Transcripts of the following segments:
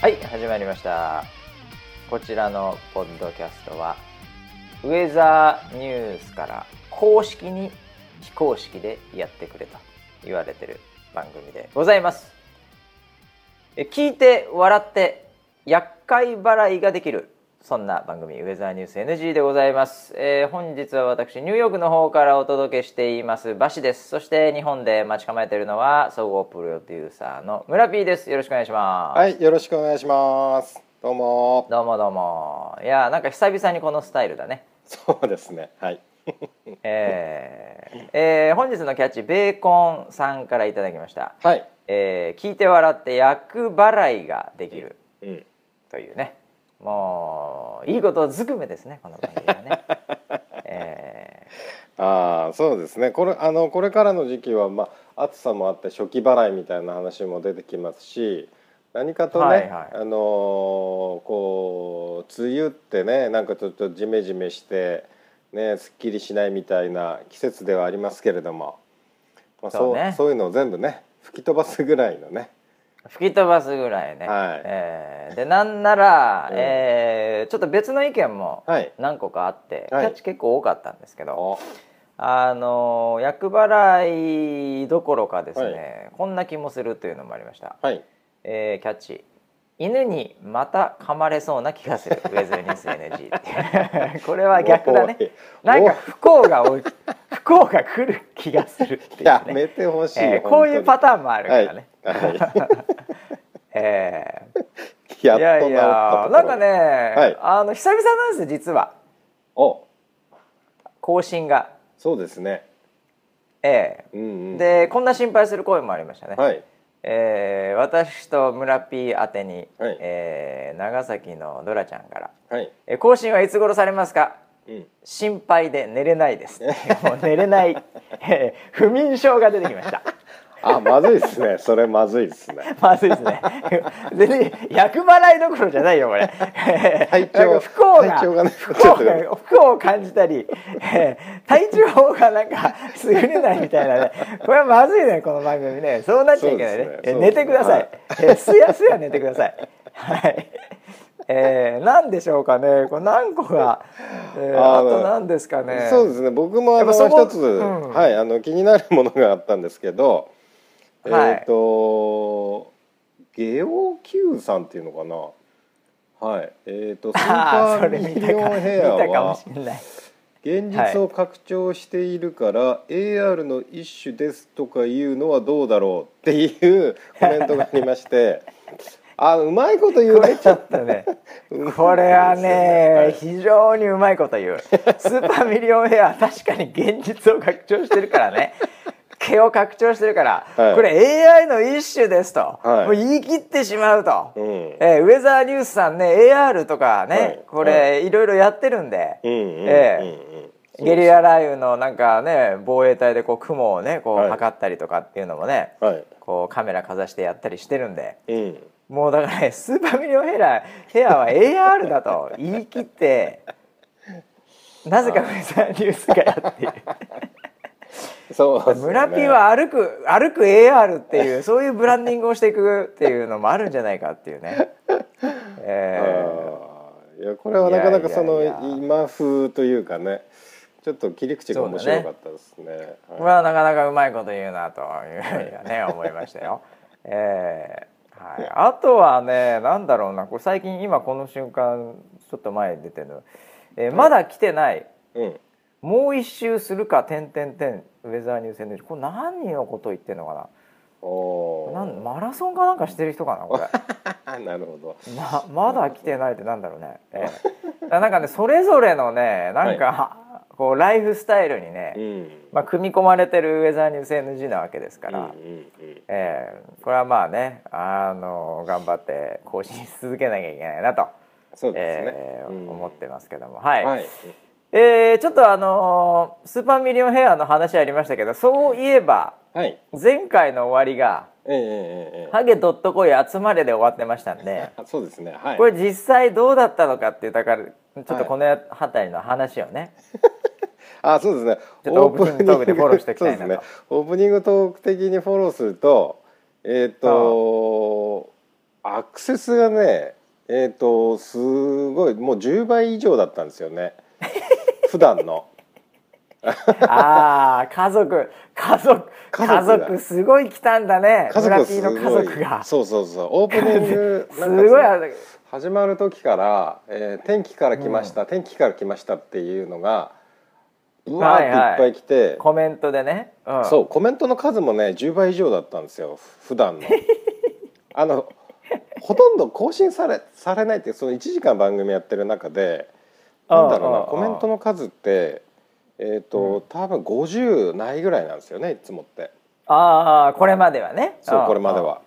はい始まりました。こちらのポッドキャストはウェザーニュースから公式に非公式でやってくれと言われてる番組でございます。え聞いて笑って厄介払いができるそんな番組ウェザーニュース NG でございます、えー本日は私ニューヨークの方からお届けしていますバシですそして日本で待ち構えているのは総合プロデューサーの村 P ですよろしくお願いしますはい、よろしくお願いします。どうも。どうもどうもいやなんか久々にこのスタイルだねそうですね。はい。えーえー本日のキャッチベーコンさんからいただきました、はい。えー聞いて笑って厄払いができるうん。というねもういいことずくめですねこの番組はね、えああ、そうですね。これあのこれからの時期はまあ暑さもあって初期払いみたいな話も出てきますし、何かとね、はいはいあのーこう梅雨ってね、なんかちょっとジメジメしてね、すっきりしないみたいな季節ではありますけれども、まあそうそうねそういうのを全部ね吹き飛ばすぐらいのね。ー吹き飛ばすぐらいね、はい。えーでなんなら、うん。えーちょっと別の意見もはい。何個かあって、はい。キャッチ結構多かったんですけど、おあの厄払いどころかですね、はこんな気もするというのもありました、はい。えーキャッチ。犬にまた噛まれそうな気がする。ウェズニュース NG って これは逆だね。なんか不幸が不幸が来る気がするっていうやね、めてほしい、えーこういうパタターンもあるからね、はい、はい。えーいやいやところ。なんかね、はい。あの久々なんです実は。お。更新が。そうですね。えうんうん。えでこんな心配する声もありましたね、はい。えー私と村 P 宛てに、はい。えー長崎のドラちゃんから。はい「えー更新はいつ頃されますか？うん心配で寝れないです」もう寝れない、え ー不眠症が出てきました。あまずいですね。それまずいですね。まずいですね。全然厄払いどころじゃないよこれ。体調不幸ががね不幸が不幸を感じたり、えー体調がなんか優れないみたいなね。これはまずいねこの番組ね。そうなっちゃいけないね。ね。えー寝てください、えーすやすや寝てください。はいえー、何でしょうかね。これ何個が、えーああのと何ですかね。そうですね。僕もあの一つ、うん。はいあの気になるものがあったんですけど、はい。えっ、とゲオ Q さんっていうのかな。はい。えっ、とスーパーミリオンヘアは現実を拡張しているから、AR の一種ですとかいうのはどうだろうっていうコメントがありまして あうまいこと言うれちょっとね これはね非常にうまいこと言う。スーパーミリオンヘアは確かに現実を拡張してるからね。毛を拡張してるから、はい。これ AI の一種ですと、はい。もう言い切ってしまうと、うん。えーウェザーニュースさんね AR とかね、はい。これ、い、ろいろやってるんで、うんうんうんえうんゲリラ雷雨のなんかね防衛隊でこう雲をねこうはい。測ったりとかっていうのもね、はい。こうカメラかざしてやったりしてるんで。うんもうだからねスーパーミリオンヘラヘアは AR だと言い切ってなぜかウェザーニュースがやっている。そうね。村 P は歩く歩く AR っていうそういうブランディングをしていくっていうのもあるんじゃないかっていうね、えあーいやこれはなかなかその今風というかねちょっと切り口が面白かったですね。ーこれはなかなかうまいこと言うなというふうにはね思いましたよ。えーはい、あとはねなんだろうな。これ最近今この瞬間ちょっと前に出てるの、えーまだ来てない。うん、もう一周するか点点点ウェザーニュース NG これ何のこと言ってんのかおななんマラソンかなんかしてる人かなこれ。ー なるほど。ままだ来てないってなんだろうね、ええ、なんかねそれぞれのねなんか、こうライフスタイルにね、うん。まあ、組み込まれてるウェザーニュース NG なわけですから、うんうんうんええこれはまあねあの頑張って更新し続けなきゃいけないなと、そうですね。ええうん思ってますけどもはい、はい。えーちょっとあのースーパーミリオンヘアの話ありましたけどそういえばはい。前回の終わりがええええええ「ハゲドットコイ集まれ」で終わってましたんであ そうですね。はい。これ実際どうだったのかっていうだからちょっとこの辺りの話をね、あそうですね。オープニングトークでフォローしておきたいなと。そうですね。オープニングトーク的にフォローすると、えっ、とアクセスがねえっ、とすごいもう10倍以上だったんですよね。普段の。ああ家族家族家族すごい来たんだね。家族村ピーのすごい家族がそうそうそう。オープニング すごい始まる時から、えー天気から来ました、天気から来ました」っていうのがうわーっていっぱい来て、コメントでね、うん、そうコメントの数もね10倍以上だったんですよ。普段の。あのほとんど更新されされないっていうその1時間番組やってる中でなんだろうなコメントの数ってえっ、と、多分50ないぐらいなんですよねいつもって。ああこれまではね。そうこれまでは。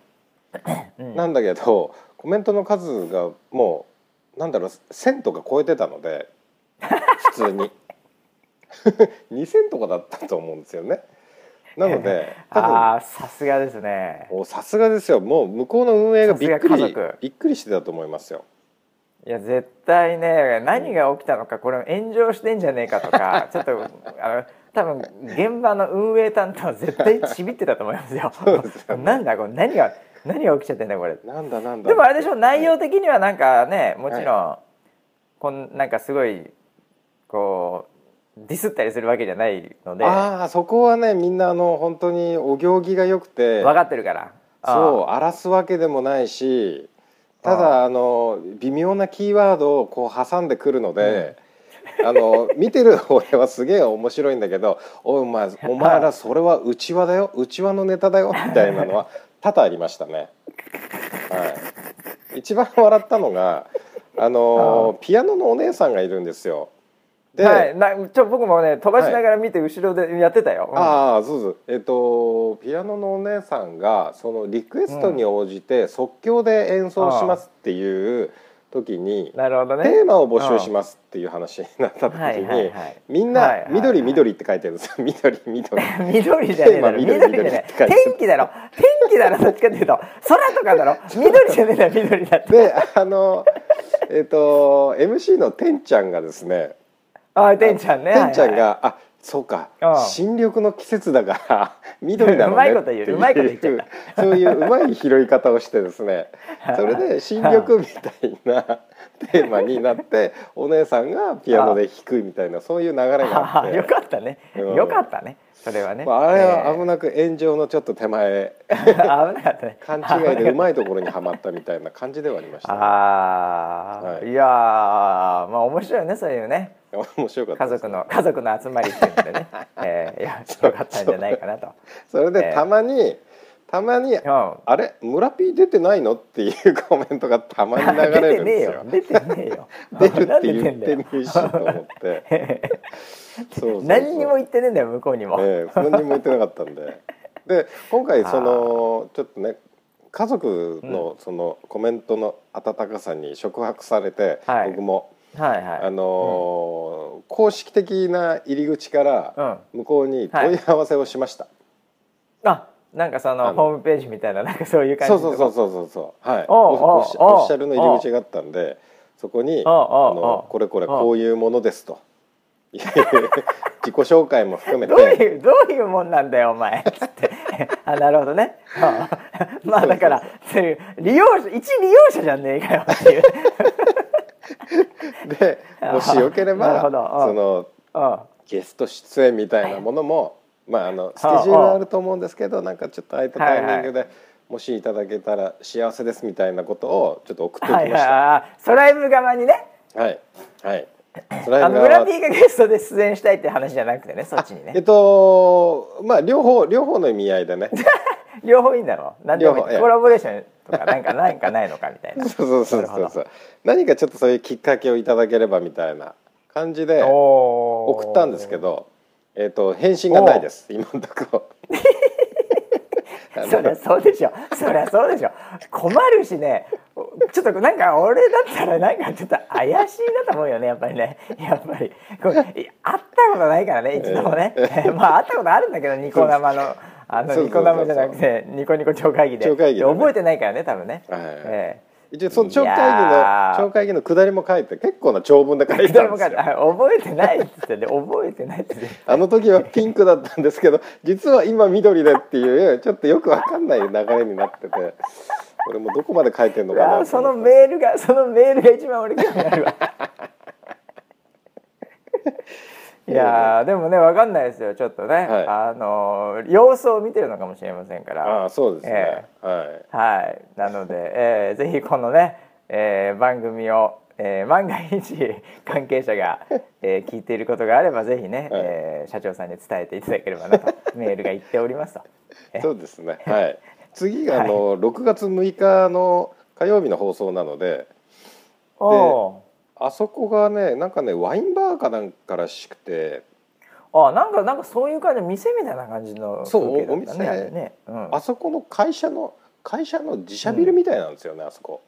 うん。なんだけどコメントの数がもうなんだろう1,000とか超えてたので普通に 2,000とかだったと思うんですよね。なので多分ああさすがですねさすがですよもう向こうの運営がびっくりびっくりしてたと思いますよ。いや絶対ね何が起きたのかこれ炎上してんじゃねえかとか ちょっとあの多分現場の運営担当は絶対ちびってたと思いますよ。なんだこれ何が何が起きちゃってんだこれ。なんだなんだでもあれでしょ内容的にはなんかねもちろん、こんなんかすごいこうディスったりするわけじゃないのでああそこはねみんなあの本当にお行儀が良くて分かってるから。そう荒らすわけでもないしただあの微妙なキーワードをこう挟んでくるので、あの見てる俺はすげえ面白いんだけど「おいお前お前らそれはうちわだようちわのネタだよ」みたいなのは多々ありましたね。はい、一番笑ったのがあのピアノのお姉さんがいるんですよ。で、はい、なちょ僕もね飛ばしながら見て後ろでやってたよ。うん。ああそうそう。えっ、とピアノのお姉さんがそのリクエストに応じて即興で演奏しますっていう時に、なるほどね。テーマを募集しますっていう話になった時はいに、はいはい。みんなはいはいはい。緑緑って書いてるんですよ。緑緑。緑じゃねえだろ。テーマ緑緑じゃ天気だろ。天気だろ。どっちかっていうと空とかだろ。緑じゃねえだろ。緑だって。であのえっ、と MC のてんちゃんがですねあてんちゃんね。てんちゃんが、あそうか。うん。新緑の季節だから 緑だろうね。うまいう。うそういううまい拾い方をしてですね。それで新緑みたいな テーマになってお姉さんがピアノで弾くみたいなそういう流れがあって。あよかったね。うん。よかったねそれはね。まあ、あれは危いなく炎上のちょっと手前。危なかったね。勘違いでうまいところにはまったみたいな感じではありました、ね、ああ、はい。い、やーまあ面白いよねそういうね。面白かったです家族の家族の集まりっていうのでね、えー、いやよかったんじゃないかなと。それでええ。たまに、たまにうんあれ？村 P 出てないの？っていうコメントがたまに流れるんですよ。出てねえよ。出てねえよ。出るって言ってねえしと思って。そう何にも言ってねえんだよ向こうにも、ええ何にも言ってなかったんで。で今回そのちょっとね家族のそのコメントの温かさに触発されて、はい。僕も。はいはい。あのー公式的な入り口から向こうに問い合わせをしました。あなんかそのホームページみたいななんかそういう感じそうそうそうそうそうそう。はい。オフィシャルの入り口があったんでそこにあのこれこれこういうものですと。自己紹介も含めどうていうどういうもんなんだよお前。つって。あなるほどね。う。ん まあだからそういう利用者一利用者じゃねえかよっていう。でもしよければそのう。んゲスト出演みたいなものもまああのスケジュールはあると思うんですけどなんかちょっと空いたタイミングでもしいただけたら幸せですみたいなことをちょっと送っておはいはい。きました。あソライブ側にね。はい。はい。スライあム側。の村 P がゲストで出演したいって話じゃなくてねそっちにえっねとまあ両方両方の意味合いでね。両方いいんだろう？なんでもコラボレーションとかなんかなんかないのかみたいな。そうそうそうそうそう。何かちょっとそういうきっかけをいただければみたいな感じで送ったんですけど、えっ、と返信がないです。今のとこ そりゃそうでしょ。そりゃそうでしょ。困るしね。ちょっとなんか俺だったらなんかちょっと怪しいなと思うよね。やっぱりね。やっぱり。これ会ったことないからね。一度もね、まあ会ったことあるんだけどニコ生の。あのニコ生じゃなくてニコニコ超会議で。超会議でね。覚えてないからね多分ね、はいえ一応その超会議の超会議の下りも書いて結構な長文で書えいてたんですよ。覚えてないっつってね覚えてないっつって。あの時はピンクだったんですけど実は今緑でっていうちょっとよくわかんない流れになってて俺もどこまで書いてんのうかなわそのメールがそのメールが一番俺興味あるわいやーでもねわかんないですよちょっとね、はい。あのー様子を見てるのかもしれませんから。ああそうですね、えはい。はい。なので、えーぜひこのね、えー番組を、えー万が一関係者が、えー聞いていることがあればぜひね、はい。えー社長さんに伝えていただければなと メールが言っておりますと。えそうですね。はい。次があの、6月6日の火曜日の放送なのでおあそこがねなんかねワインバーかなんからしくて。ーあなんかなんかそういう感じの店みたいな感じのそう風景だったお店。ねあれね、うん、あそこの会社の会社の自社ビルみたいなんですよね、あそこ。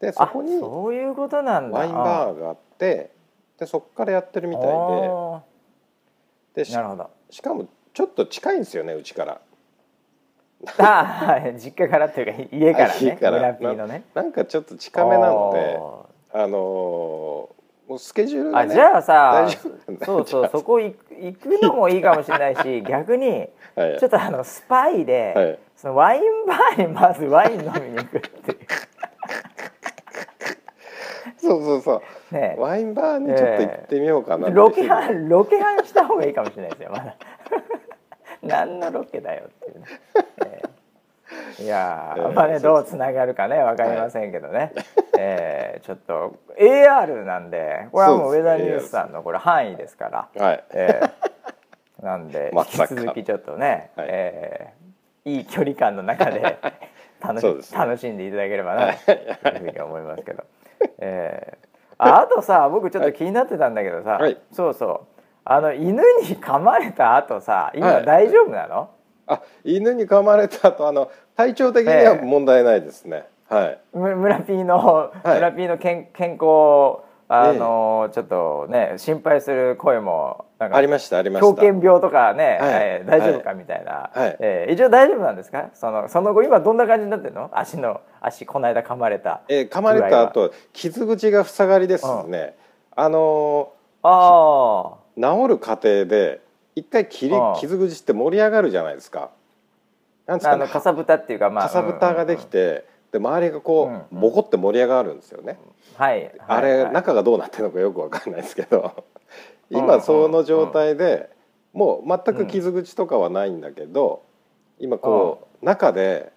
でそこあにそういうことなんだ。ワインバーがあってでそこからやってるみたいで。あでしーなるほど。しかもちょっと近いんですよねうちから。あはい。実家からっていうか家からね。家から。ね。なんかちょっと近めなのであのーもうスケジュールがねあじゃあさそうそうそこ行く行くのもいいかもしれないし 逆にはい。ちょっとあのスパイで、はい。そのワインバーにまずワイン飲みに行くっていう。そうそうそう。ねワインバーにちょっと行ってみようかな。ってロケハンロケハンした方がいいかもしれないですよまだ。何のロケだよっていうね、えーいやまあねどうつながるかねわかりませんけどね、えーちょっと AR なんでこれはもうウェザーニュースさんのこれ範囲ですから、はい。えーなんで 引き続きちょっとね、はい。えーいい距離感の中で 楽しね。楽しんでいただければなというふうに思いますけど、えーあ あとさ僕ちょっと気になってたんだけどさ、はい。そうそう。あの犬に噛まれた後さ今はい。大丈夫なの、あ犬に噛まれた後あの体調的には問題ないですね、はい。む村ピーの、はい。村ピーの健健康あの、ちょっとね心配する声もありましたありました。狂犬病とかね、はい。えー大丈夫かみたいな、はい。えー一応大丈夫なんですか？そのその後今どんな感じになってるの？足の足この間噛まれた。えー噛まれた後傷口が塞がりですね、あのあー。治る過程で一回切り傷口って盛り上がるじゃないですか。なんですかねああのかさぶたっていうかまあかさぶたができて、で周りがこうボコって盛り上がるんですよね、はいあれ、はい。中がどうなってるのかよくわかんないですけど。うん今その状態でもう全く傷口とかはないんだけど今こう中で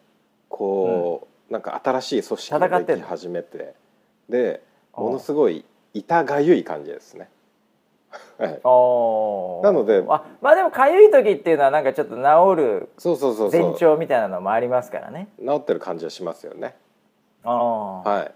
こうなんか新しい組織ができ始めてでうんものすごい痛がゆい感じですね。はい。なのであまあでもかゆい時っていうのはなんかちょっと治るそうそうそうそう。前兆みたいなのもありますからね。治ってる感じはしますよね。ああはい。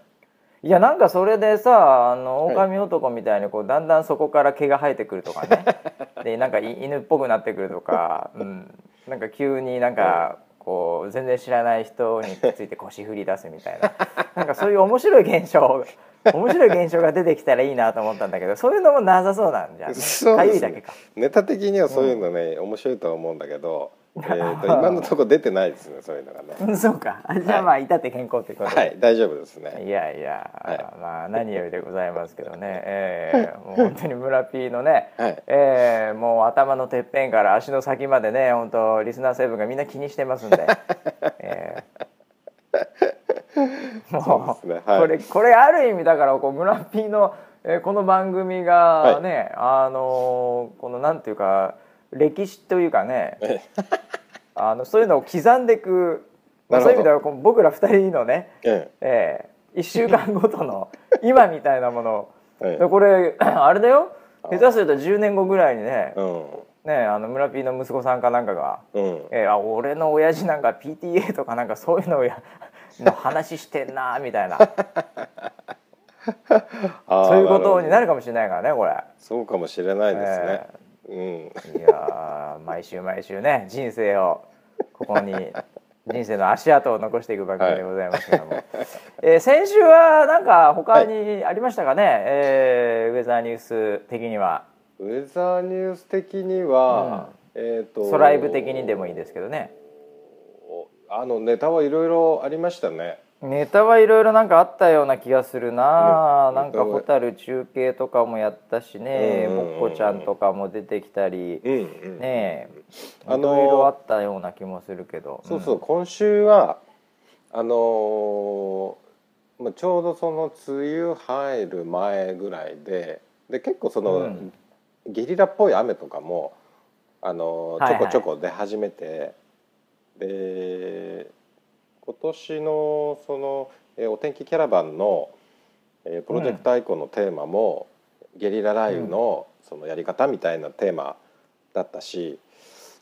いやなんかそれでさあのはい。狼男みたいにこうだんだんそこから毛が生えてくるとかね。でなんかい犬っぽくなってくるとか、うん、なんか急になんかこう全然知らない人について腰振り出すみたいな。なんかそういう面白い現象面白い現象が出てきたらいいなと思ったんだけどそういうのもなさそうなんじゃん、ね、かゆいだけか。ネタ的にはそういうのね、面白いとは思うんだけど、えー、と今のところ出てないですねそういうのがね。う んそうか。あじゃあまあ至って健康ってことで、はい大丈夫ですね。いやいや、はい。まあ何よりでございますけどね、えーもう本当に村 P のね、はい。えーもう頭のてっぺんから足の先までね本当リスナー成分がみんな気にしてますんで、えー そうですね。はい。これこれある意味だからこう村 P の、えーこの番組がね、あのーこのなんていうか歴史というかねえ あのそういうのを刻んでいく、まあ、そういう意味ではこう僕ら二人のねええ。え、1週間ごとの 今みたいなものえこれ あれだよ。下手すると10年後ぐらいにねうん。ねあの村 P の息子さんかなんかがうん「ええあ俺の親父なんか PTA とかなんかそういうのをやの話してんな」みたいな。そういうことになるかもしれないからねこれ。そうかもしれないですね。うん。いやー毎週毎週ね人生をここに人生の足跡を残していく番組でございますけども、えー先週はなんか他にありましたかね、えーウェザーニュース的には。ウェザーニュース的には、えっ、とソライブ的にでもいいですけどねあのネタはいろいろありましたね。ネタはいろいろなんかあったような気がするな、ねなんかホタル中継とかもやったしね、うん。うんうんもっこちゃんとかも出てきたり、うんうん。ねえ。いあのーろいろあったような気もするけど。そうそう、今週はあのーまあ、ちょうどその梅雨入る前ぐらいでで結構その、うん。ゲリラっぽい雨とかも、あのーはいはい。ちょこちょこ出始めて、で今年のその、えーお天気キャラバンの、えープロジェクトアイコンのテーマも、ゲリラ雷雨のそのやり方みたいなテーマだったし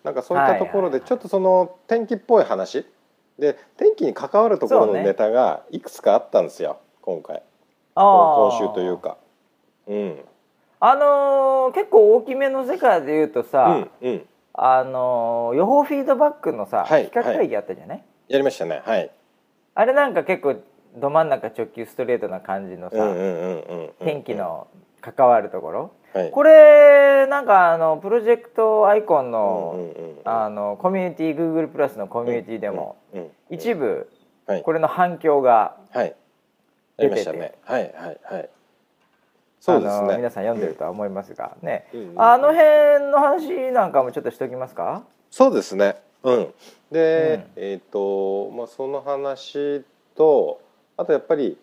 なんかそういったところでちょっとその天気っぽい話。で天気に関わるところのネタがいくつかあったんですよ今回。今週というか。うん。あのー結構大きめの世界で言うとうさ、んうん、あのー予報フィードバックのさ、はい企画会議あったじゃない、やりましたね。はい。あれなんか結構ど真ん中直球ストレートな感じのさ、天気、の関わるところ、はい、これなんかあのプロジェクトアイコンの,、あのコミュニティ Google プラスのコミュニティでも、一部はい。これの反響が、はい。やりましたね。はいはいはいそうですね。皆さん読んでるとは思いますがね、うんうんあの辺の話なんかもちょっとしておきますか？そうですね。うん。で、うん。えっ、とまあその話とあとやっぱり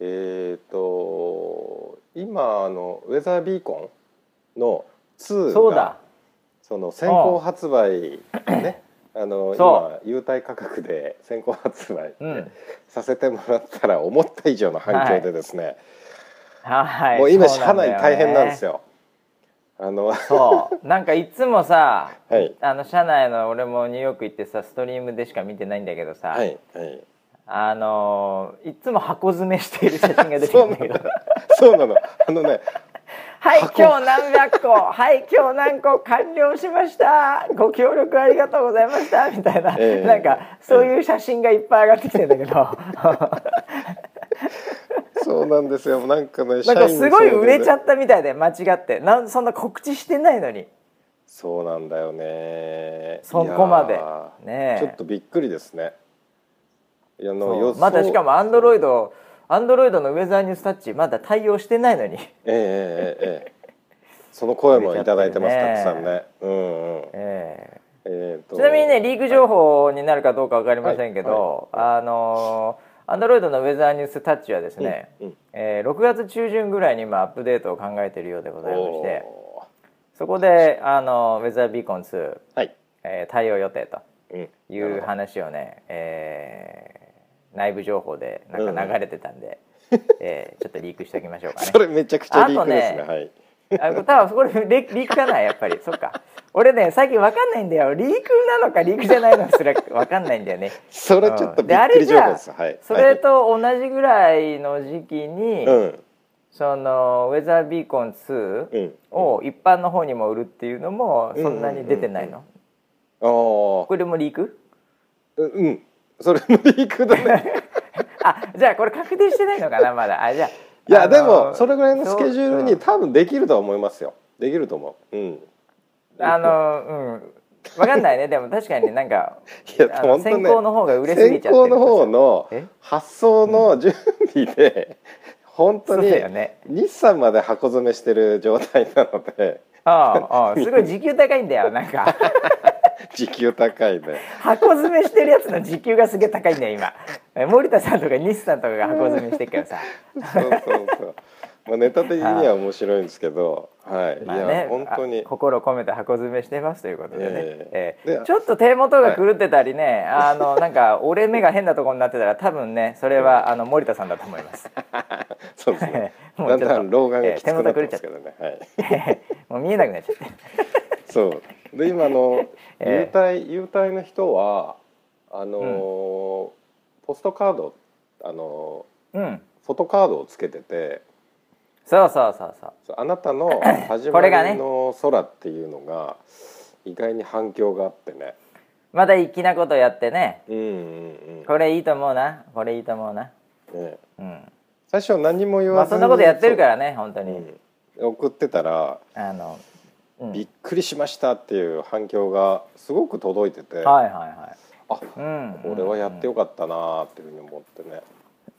えっ、と今あのウェザービーコンの2がそうだ。その先行発売ねあのそ今優待価格で先行発売、うん。させてもらったら思った以上の反響でですね、はいもう今社内大変なんですよ。あのそう。なんかいつもさ、はい。あの社内の俺もニューヨーク行ってさストリームでしか見てないんだけどさ、はいはい。あのーいつも箱詰めしている写真が出てくるんだけど。そうなの。あのねはい箱。今日何百個。はい今日何個。完了しました。ご協力ありがとうございました。みたいな、ええ。なんかそういう写真がいっぱい上がってきてんだけど。な そうなんですよ。なんかねんかすごい売れちゃっったみたいで間違って。なんそんな告知してないのに。そうなんだよね。そこまで。ねえ。ちょっとびっくりですね。いやあのそう。予想まだしかもアンドロイドアンドロイドのウェザーニュースタッチまだ対応してないのに、ええええええその声もいただいてます、たくさんね。うんうん。ええ。ーとえちなみにねリーク情報になるかどうか分かりませんけど、あのアンドロイドのウェザーニュースタッチはですね、うんうん。えー6月中旬ぐらいに今アップデートを考えているようでございましておそこであのウェザービーコン2、ーはい、えー対応予定とうん、いう話をね、えー内部情報でなんか流れてたんで、えーちょっとリークしておきましょうかね。そ。れめちゃくちゃリークですね。あとねはいあ多分これリリークかなやっぱり。そっか。俺ね最近わかんないんだよ。リークなのかリークじゃないのかすら わかんないんだよね。それちょっとびであっくり情れじゃあ報です。はい。それと同じぐらいの時期に、はいうん。そのウェザービーコン2うん。を一般の方にも売るっていうのもそんなに出てないの、ああこれもリーク？ううん。それもリークだね。あじゃあこれ確定してないのかなまだ。あじゃあいやでもそれぐらいのスケジュールに多分できるとは思いますよ。できると思う。うん。あのうん。分かんないね。でも確かになんか いやあの本当ね。先行の方が売れすぎちゃってる先行の方のえ？発送の準備で本当そうにだよね。日産まで箱詰めしてる状態なので。ああああすごい時給高いんだよなんか 時給高いね。箱詰めしてるやつの時給がすげえ高いんだよ今。え森田さんとか西さんとかが箱詰めしてるからさ。そうそうそう。まあネタ的には面白いんですけどはい、いやまあね本当に。あ心込めて箱詰めしてますということでね、えええでえちょっと手元が狂ってたりね、あのなんか折れ目が変なところになってたら多分ねそれはあの森田さんだと思います。そうですね。もうだんだん老眼がきつくなってええますけどね、はい。もう見えなくなっちゃって。そうで今の ええ。優待優待の人はあのーポストカードあのうん。ーフォトカードをつけてて。そうそうそうそう。あなたの 始まりの空っていうのが意外に反響があってね。また粋なことやってね。うんうんこれいいと思うな。これいいと思うな。うんね。うん。最初は何も言まあわずにそんなことやってるからね本当に、うん。送ってたらあの、うん、びっくりしましたっていう反響がすごく届いてて、はいはいはい。あうんこれはやってよかったなーっていうふうに思ってね。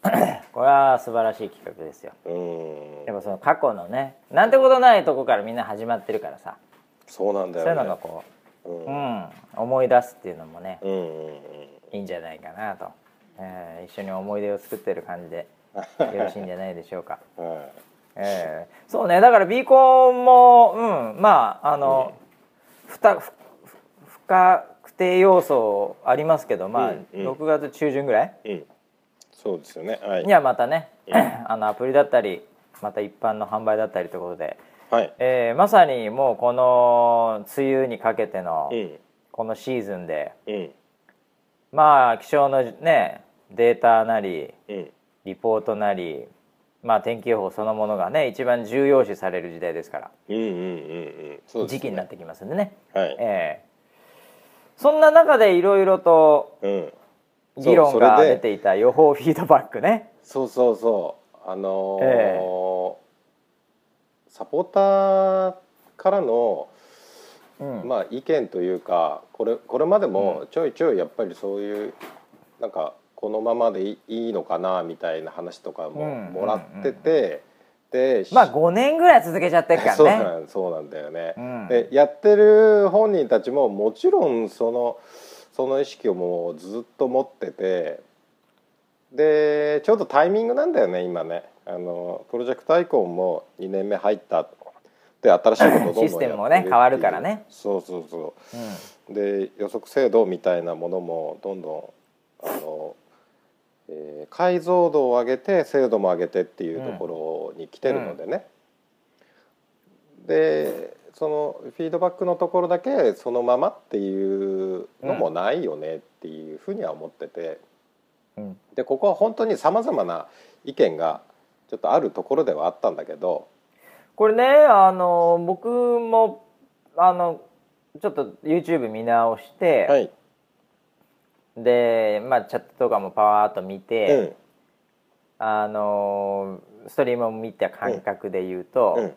これは素晴らしい企画ですよ。うん。やっぱその過去のねなんてことないとこからみんな始まってるからさ。そうなんだそういうよねのがこう、うん。うん、思い出すっていうのもねうんうんうん。いいんじゃないかなと。えー一緒に思い出を作ってる感じでよろしいんじゃないでしょうか。はえーそうねだからビーコンもうんまああの、ふたふ不確定要素ありますけどまあ、うんうん。6月中旬ぐらい？い、うん、そうですよねはい。にはまたね、あのアプリだったりまた一般の販売だったりということで、はい。えーまさにもうこの梅雨にかけてのうん。このシーズンでうん。まあ気象のねデータなりうん。リポートなりまあ天気予報そのものがね一番重要視される時代ですから。うんうんうんうん。時期になってきますんでね、はい。ええ。そんな中でいろいろとうん。議論が出ていた予報フィードバックね。そうそうそう。あのーえサポーターからのうん。まあ意見というかこれこれまでもちょいちょいやっぱりそういうなんかこのままでいいいのかなみたいな話とかもうんもらってて、でまあ5年ぐらい続けちゃってるかそうらね。な んそうなんだよね。うん。でやってる本人たちももちろんそのその意識をもうずっと持っててでちょうどタイミングなんだよね今ね。あのプロジェクトアイコンも2年目入ったで新しいことをどんどん システムもね変わるからね。そうそうそう。ん。うで予測精度みたいなものもどんどんあの、えー解像度を上げて精度も上げてっていうところに来てるのでね、でそのフィードバックのところだけそのままっていうのもないよねっていうふうには思ってて。うん。でここは本当にさまざまな意見がちょっとあるところではあったんだけど、これねあの僕もあのちょっと YouTube 見直して、はいで、まあ、チャットとかもパワーっと見うて、ん。あのストリームを見た感覚で言うと、うん。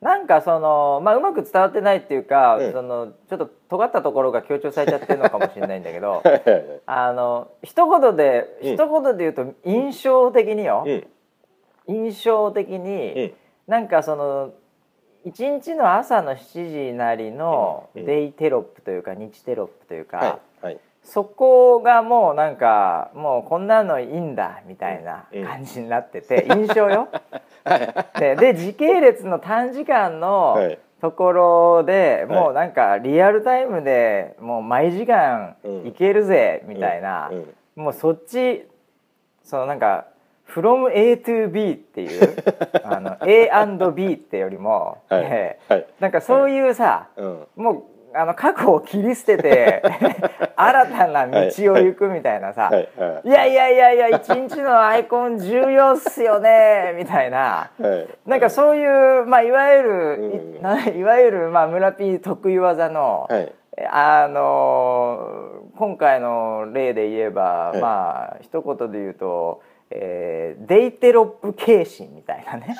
なんかその、まあ、うまく伝わってないっていうか、うん。そのちょっと尖ったところが強調されちゃってるのかもしれないんだけど あの一言でうん。一言で言うと印象的によ、うん。印象的に、うん。なんかその一日の朝の7時なりのうん。デイテロップというか日テロップというか、はいはいそこがもうなんかもうこんなのいいんだみたいな感じになってて、印象よ。でで時系列の短時間のはい。ところで、はい。もうなんかリアルタイムでもう毎時間うん。いけるぜみたいな、もうそっちそのなんか「from A to B」っていう あの A&B ってよりも、はなんかそういうさ、うん。もうあの過去を切り捨てて 新たな道を行くみたいなさ、はいはい。いやいやいやいや一日のアイコン重要っすよね みたいな。はいなんかそういう、まあ、いわゆる、うん。い わゆる、まあ、村 P 得意技の、はい。あの今回の例で言えば、はい。まあ一言で言うと、えーデイテロップ軽視みたいなね。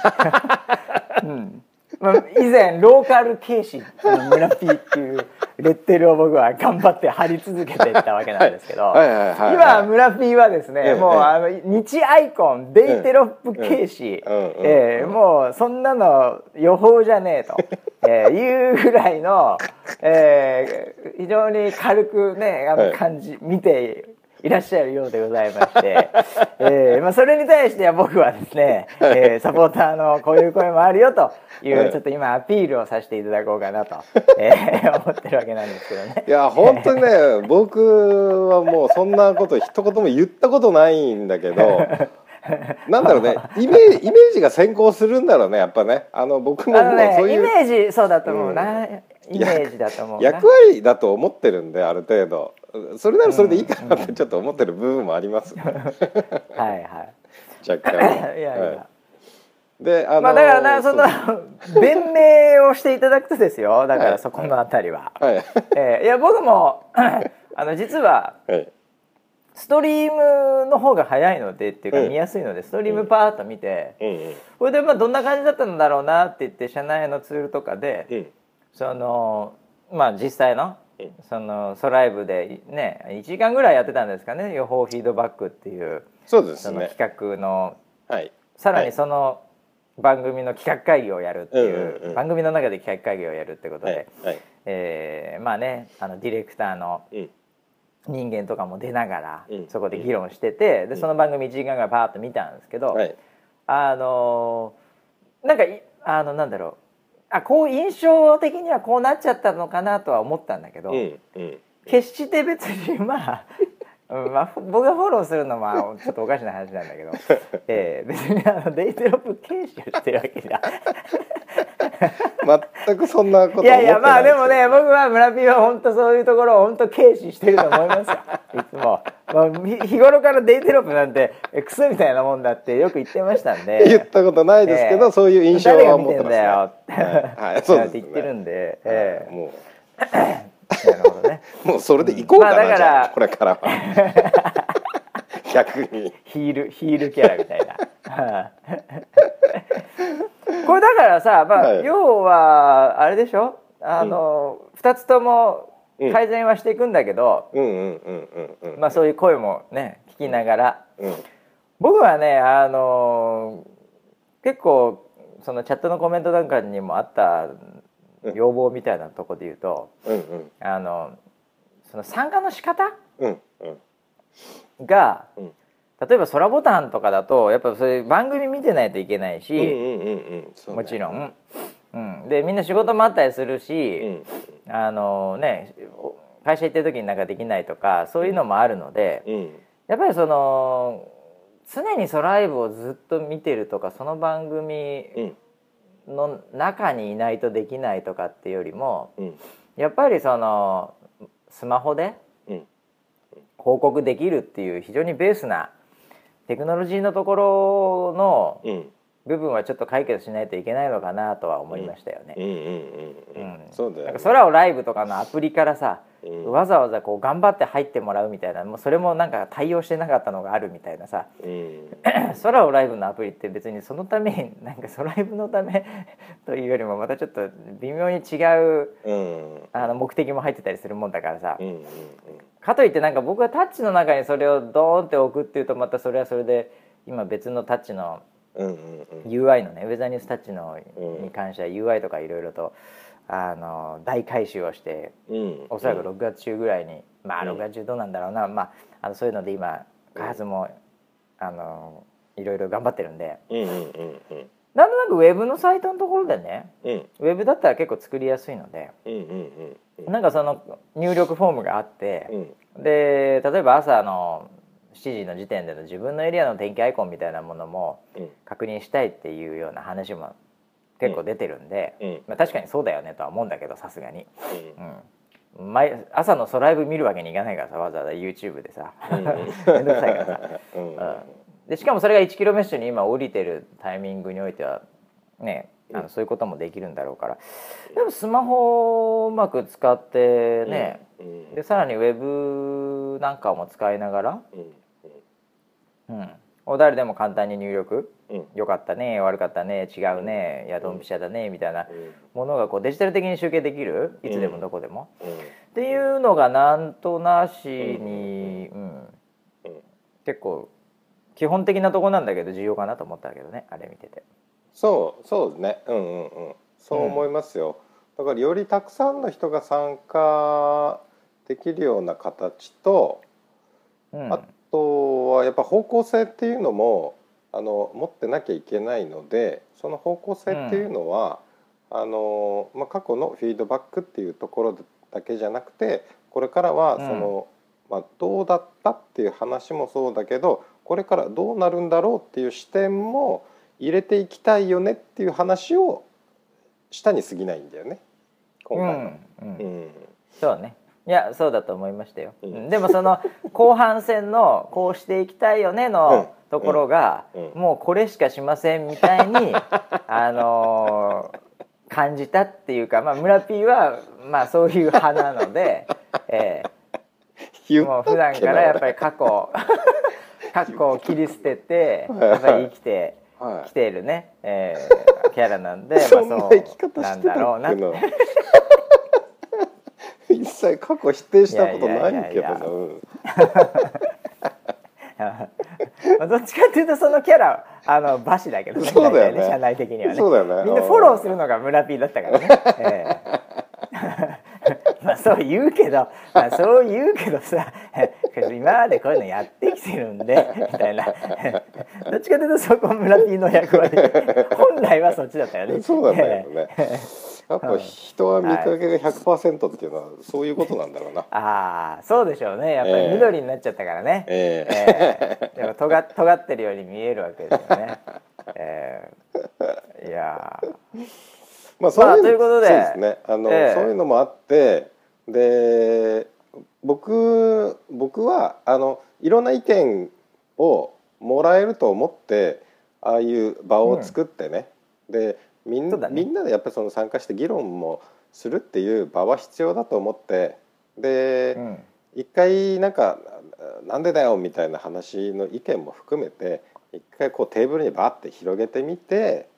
うんまあ、以前ローカル軽視の村 P っていうレッテルを僕は頑張って貼り続けていったわけなんですけど、今村 P はですね、ええ。もうあの日アイコンデイテロップ軽視、えーもうそんなの予報じゃねえと、えーいうぐらいの、えー非常に軽くね感じ、見ていらっしゃるようでございまして、えーまあ、それに対しては僕はですね、えーサポーターのこういう声もあるよという、はい。ちょっと今アピールをさせていただこうかなと、えー 思ってるわけなんですけどね。いや本当にね僕はもうそんなこと一言も言ったことないんだけどなんだろうねイメージイメージが先行するんだろうねやっぱね。あの僕ももうそういう。イメージそうだと思うな、イメージだと思うな。役割だと思ってるんである程度それならそれでいいかなってちょっと思ってる部分もあります、はいはい。若干。いやいや、はい。であのまあだからなその弁明をしていただくとですよ。だかはいらそこのあたりは、はい。えーいや僕も あの実ははい。ストリームの方が早いのでっていうかうん見やすいのでストリームパーッと見てうん。うれでまあどんな感じだったんだろうなって言って社内のツールとかでうん。そのまあ実際のうんそのソライブでね1時間ぐらいやってたんですかね予報フィードバックっていうそうですね。その企画の。はい。さらにはい。その番組の企画会議をやるっていう,、うんうんうん。番組の中で企画会議をやるってことで、はいはい。えーまあねあのディレクターのうん。人間とかも出ながらうん。そこで議論しててでん。その番組1時間ぐらいパーッと見たんですけど、はい。あのなんかいあのなんだろうあこう印象的にはこうなっちゃったのかなとは思ったんだけど、うんうん。決して別にまあ、うんまあ、僕がフォローするのはちょっとおかしな話なんだけど、えー別にあのデイテロップ軽視をしてるわけじゃ全くそんなこといやいやまあでもね僕は村ピーは本当そういうところを本当軽視してると思いますよ。いつも、まあ、ひ日頃からデイテロップなんてえクソみたいなもんだってよく言ってましたんで。言ったことないですけど、ええ。そういう印象誰がは持ってます、ね、見てんだよ。って、はい。はい。そうですね。って言ってるんで、ええ。も なるほどね。うもうそれで行こうかな、まあだからじゃあこれからは逆に。ヒールヒールキャラみたいな。これだからさ、まあはい。要はあれでしょ？あの、2つとも改善はしていくんだけど、うんうんうんうんうん。まあそういう声もね聞きながら。うん。僕はねあの結構そのチャットのコメントなんかにもあった要望みたいなとこで言うとうんうん。あのその参加の仕方うん。うんが、うん。例えば空ボタンとかだとやっぱそういう番組見てないといけないし、もちろん、うん、でみんな仕事もあったりするし、うんあのね会社行ってる時になんかできないとかそういうのもあるので、うん。やっぱりその常にソライブをずっと見てるとかその番組うん。の中にいないとできないとかっていうよりもうん。やっぱりそのスマホでうん報告できるっていう非常にベースなテクノロジーのところの部分はちょっと解決しないといけないのかなとは思いましたよね。空をライブとかのアプリからさ、うん。わざわざこう頑張って入ってもらうみたいなもうそれもなんか対応してなかったのがあるみたいなさうん。空をライブのアプリって別にそのためになんか空ライブのためというよりもまたちょっと微妙に違ううん。あの目的も入ってたりするもんだからさ。かといってなんか僕がタッチの中にそれをドーンって置くっていうとまたそれはそれで今別のタッチのうんうんうん。UI のねウェザーニュースタッチのうん。に関しては UI とかいろいろとあの大改修をしてうん。おそらく6月中ぐらいにまあうん。6月中どうなんだろうな、まああのそういうので今開発もあのいろいろ頑張ってるんで。うんうんうんうん。なんとなくウェブのサイトのところでねうん。ウェブだったら結構作りやすいのでうんうんうん。なんかその入力フォームがあってうん。で例えば朝の7時の時点での自分のエリアの天気アイコンみたいなものもうん。確認したいっていうような話も結構出てるんで、うん。まあ、確かにそうだよねとは思うんだけどさすがに、うん。うん、毎朝のソライブ見るわけにいかないからさわざわざ YouTube でさ。うん。めんどくさいからさ、うん。うん、でしかもそれが1キロメッシュに今降りてるタイミングにおいてはねあのそういうこともできるんだろうから。でもスマホをうまく使ってね、うん。でさらにウェブなんかも使いながら、うん。うん、お誰でも簡単に入力。うん。良かったね悪かったね違うねいやドンピシャだねみたいなうん。ものがこうデジタル的に集計できる？いつでもどこでも、うん。っていうのがなんとなしに、うん。うん。結構基本的なとこなんだけど重要かなと思ったけどねあれ見てて。そうそうですね。うんうんうん。そう思いますよ、だからよりたくさんの人が参加できるような形とうん。あとはやっぱ方向性っていうのもあの持ってなきゃいけないのでその方向性っていうのは、あのまあ、過去のフィードバックっていうところだけじゃなくてこれからはその、まあ、どうだったっていう話もそうだけどこれからどうなるんだろうっていう視点も入れていきたいよねっていう話をしたに過ぎないんだよね。今回は。うんうん。うん。そうねいやそうだと思いましたよ、うん。うん。でもその 後半戦のこうしていきたいよねうん。のところが、うん。もうこれしかしませんみたいに あのー感じたっていうか、まあ、村 P はまあそういう派なので、え言えもう普段からやっぱり過去 過去を切り捨ててやっぱり生きてはい。きているね、ええキャラなんで、まあ、生き方なんだろうな一切過去否定したことないけどどっちかっていうとそのキャラあの馬氏だけどねそうだよね。大体社内的にはね。そうだよね。みんなフォローするのが村 P だったからね、ええ まあそう言うけど、まあ、そう言うけどさ今までこういうのやってきてるんでみたいな。どっちかというとそこ村 P の役割。本来はそっちだったよね。そうだよね。やっぱ人は見かけが100%っていうのはそういうことなんだろうな。ああそうでしょうね。やっぱり緑になっちゃったからね。ええ。えでもとが尖ってるように見えるわけですよね。えー、いやまあそういう,、まあうことで。そうですね。あの、ええ。そういうのもあってで僕僕はあのいろんな意見をもらえると思ってああいう場を作ってね、でみんね。みんなでやっぱりその参加して議論もするっていう場は必要だと思ってで、うん。一回なんか「なんでだよ」みたいな話の意見も含めて一回こうテーブルにバッて広げてみて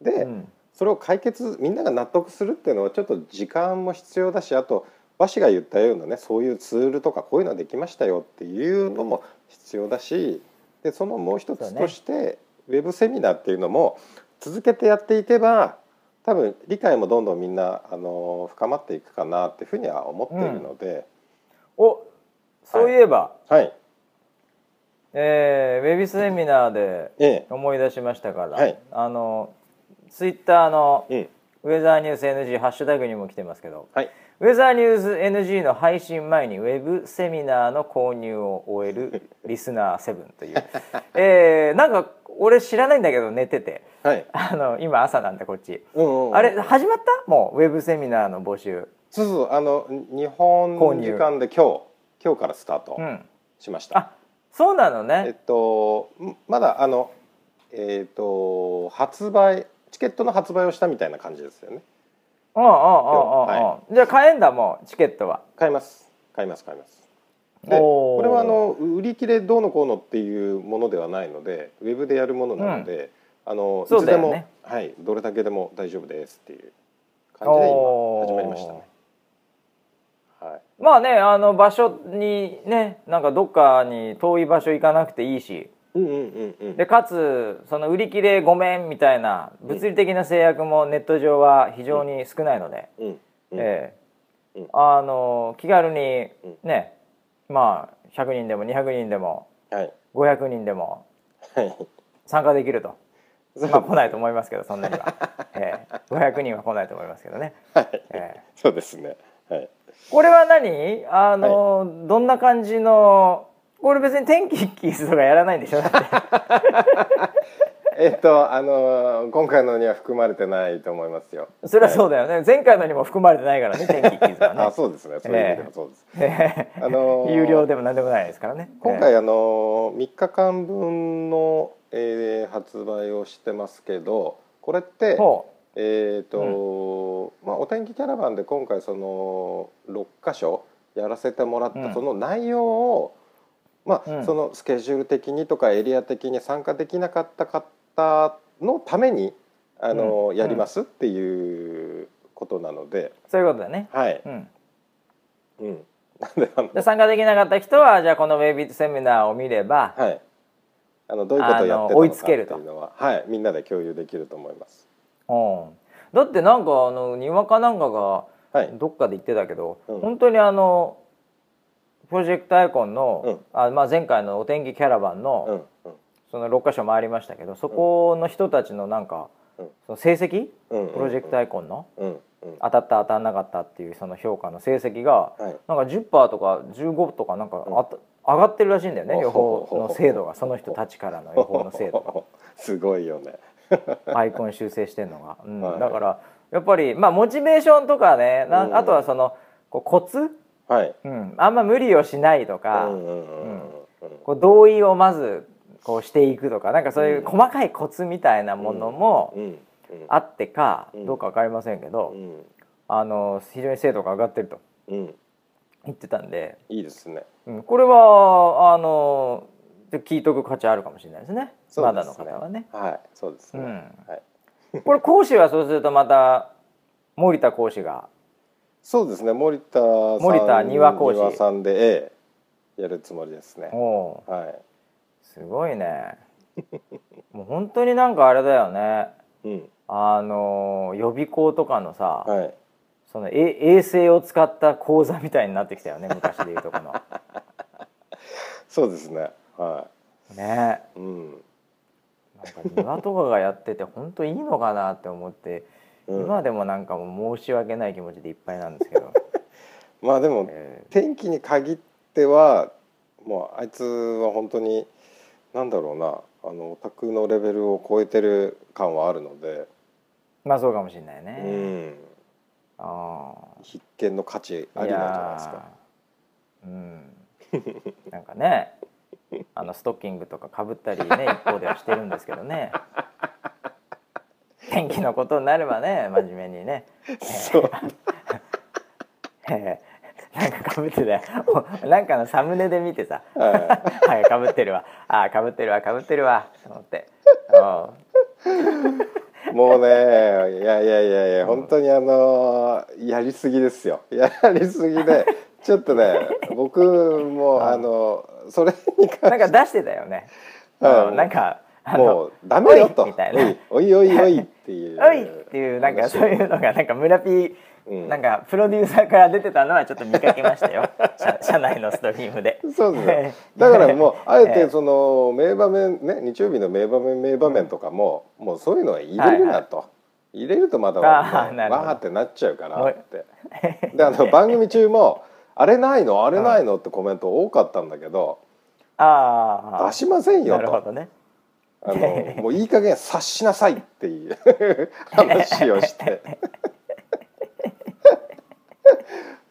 で、うん。それを解決みんなが納得するっていうのはちょっと時間も必要だしあと和紙が言ったようなねそういうツールとかこういうのができましたよっていうのも必要だしでそのもう一つとして、ウェブセミナーっていうのも続けてやっていけば多分理解もどんどんみんなあの深まっていくかなっていうふうには思っているので、おそういえば、はい。えーウェビセミナーでええ。思い出しましたから、はい。あのツイッターのうんウェザーニュース NG ハッシュタグにも来てますけど。はいウェザーニュース NG の配信前にウェブセミナーの購入を終えるリスナー7という、えーなんか俺知らないんだけど寝てて。はい、あの今朝なんだこっち、うんうんうん。あれ始まった？もうウェブセミナーの募集。そうそうあの日本時間で今日今日からスタートうん。しました。あそうなのえっねとんまだあのえっと発売チケットの発売をしたみたいな感じですよね。うんうんうんうんうん、はじゃあ買えんだもうチケットは買います買います買います。でこれはあの売り切れどうのこうのっていうものではないのでウェブでやるものなので、あのいつでも、はいどれだけでも大丈夫ですっていう感じで今始まりましたね。はい。まあねあの場所にねなんかどっかに遠い場所行かなくていいしうんうんうんうん。でかつその売り切れごめんみたいな物理的な制約もネット上は非常に少ないので、えあの気軽にうん。ねまあ100人でも200人でもはい。500人でもはい。参加できると。まあ来ないと思いますけどそんなには、ええ。500人は来ないと思いますけどね、はい。ええ。そうですね。はい。これは何？あの、どんな感じのこれ別に天気キースとかやらないんでしょ？だって。えっとあの今回のには含まれてないと思いますよ。それはそうだよね、前回のにも含まれてないからね天気キースはね。あそうですね。そういう意味でもそうです。ええ。あのー有料でも何でもないですからね。今回あの3日間分の、えー発売をしてますけどこれってほえっ、と、まあお天気キャラバンで今回その6箇所やらせてもらった、うん。その内容をまあ、うん。そのスケジュール的にとかエリア的に参加できなかった方のためにあの、うん。やりますっていうことなので、うそういうことだね。はい、うん。うん、なんで参加できなかった人はじゃあこのウェビーセミナーを見れば、はい、あのどういうことをやってたあののかって追いつけると。いうのは、はい、みんなで共有できると思います。うん、だってなんかあのにわかなんかがはい、どっかで言ってたけど、うん。本当にあのプロジェクトアイコンの、うん。あまあ、前回のお天気キャラバンうの、んうん。その6箇所回りましたけどそこの人たちのなんか、うん。その成績？うん、プロジェクトアイコンの？うんうん。当たった当たらなかったっていうその評価の成績がはい、なんか10%とか15とかなんかあた上がってるらしいんだよねうん予報の精度がその人たちからの予報の精度が。すごいよね。アイコン修正してんのが、うん。はい。だからやっぱりまあモチベーションとかねなうん。あとはそのこうコツ、はい。うん、あんま無理をしないとか、うんうんうんうん。こう同意をまずこうしていくとかなんかそういう細かいコツみたいなものもあってかうん。どうか分かりませんけど、うん。あの非常に精度が上がってるとうん。言ってたんで、いいですね。うん、これはあの聞いとく価値あるかもしれないですね。ですね。の方はね。はい、そうですね。うん。はい。これ講師はそうするとまた森田講師がそうですね。森田さん森田庭講師庭さんで、ええやるつもりですね。はすごいね。もう本当になんかあれだよね。い。うん。あの予備校とかのさ、はい。そそのえ衛星を使った講座みたいになってきたよね昔でいうとこの。そうですね。はね。いうん、なんか庭とかがやってて本当いいのかなって思って、うん。今でもなんかもう申し訳ない気持ちでいっぱいなんですけど、まあでもえ天気に限ってはもうあいつは本当になんだろうな。あのオタクのレベルを超えてる感はあるので、ーまあそうかもしれないうん。ね、あ必見の価値あありなんじゃないですか。うん。なんかねあのストッキングとかかぶったりね一方ではしてるんですけどね 天気のことになればね 真面目にね。そう。えーなんかかぶってたよ。お なんかのサムネで見てさ。ははいかぶってるわ。あかぶってるわかぶってるわ。と思って。いもうねいやいやいやいや本当にあのやりすぎですよ。やりすぎでちょっとね僕もあのそれにうんなんか出してたよね、はいうん。なんかもうダメよと。おいみたいな。おいおいおいっていう。おいっていうなんかそういうのがなんか村 P うん。なんかプロデューサーから出てたのはちょっと見かけましたよ。社社内のストリームで。そうですね。だからもうあえてその名場面ね日曜日の名場面名場面とかも、もうそういうのは入れるなと、入れるとまだわーってなっちゃうからって。であの 番組中もあれないのあれないのってコメント多かったんだけど、ああ出しませんよと。なるほどね。あのもういい加減察しなさいっていう 話をして。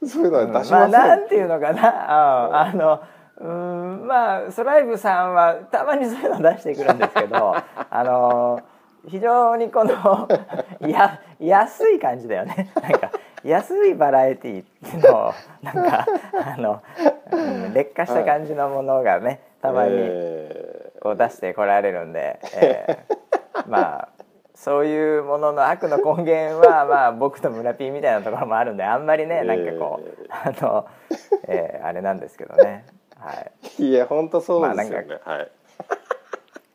そういうのは出しまあません。なんていうのかなああのうんまあソライブさんはたまにそういうの出してくるんですけど あの非常にこのや安い感じだよねなんか安いバラエティーのなんかあの、うん劣化した感じのものがねたまにえこう出してこられるんで、えー まあそういうものの悪の根源はまあ僕と村 P みたいなところもあるんであんまりねなんかこう、あの、えーあれなんですけどね、はい。ーいや本当そうですよまあね。はい。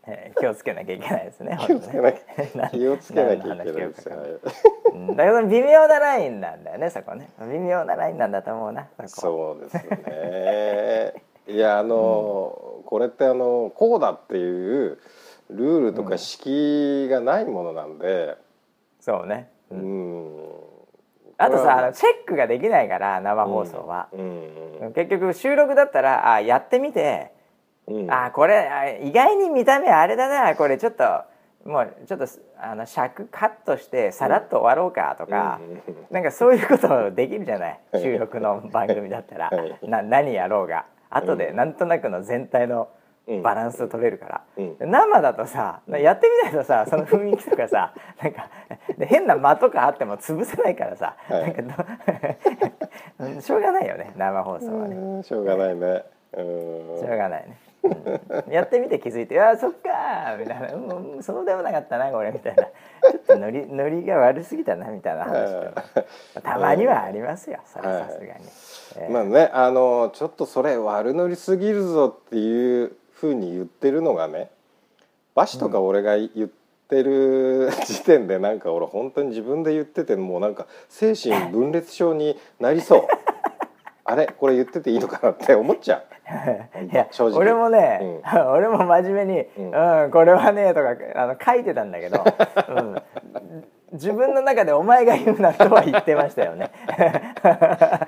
えー気をつけなきゃいけないですね 気をつけなきなゃ気をつけなきゃいけないですよ。だけど微妙なラインなんだよねそこね。微妙なラインなんだと思うなそこそうですよね。いやあの、これってあのこうだっていうルールとか敷居がないものなんで、そうね、ううん。ん。あとさあのこチェックができないから生放送は、うん。結局収録だったらあやってみて。うん。うんあこれあ意外に見た目あれだな。これちょっともうちょっとあの尺カットしてさらっと終わろうかとか、うん。なんかそういうことできるじゃない？収録の番組だったら、はい。な何やろうが後でなんとなくの全体のバランス取れるから、うん。生だとさやってみないとさその雰囲気とかさ なんかで変な間とかあっても潰せないからさ、はい。なんかど しょうがないよね生放送はね。うんしょうがないね。うん。しょうがないね、うん。やってみて気づいて「あそっか」みたいな「うんうんそうでもなかったなこれ」みたいな。ちょっとノリノリが悪すぎたなみたいな話とたまにはありますよそれはさすがに、えーまあねあのちょっとそれ悪乗りすぎるぞっていうふうに言ってるのがねバシとか俺が言ってる時点でなんか俺本当に自分で言っててもうなんか精神分裂症になりそう。あれ？これ言ってていいのかなって思っちゃいや正直。俺もね、俺も真面目に「うん、これはね」とかあの書いてたんだけど、うん、自分の中で「お前が言うな」とは言ってましたよね。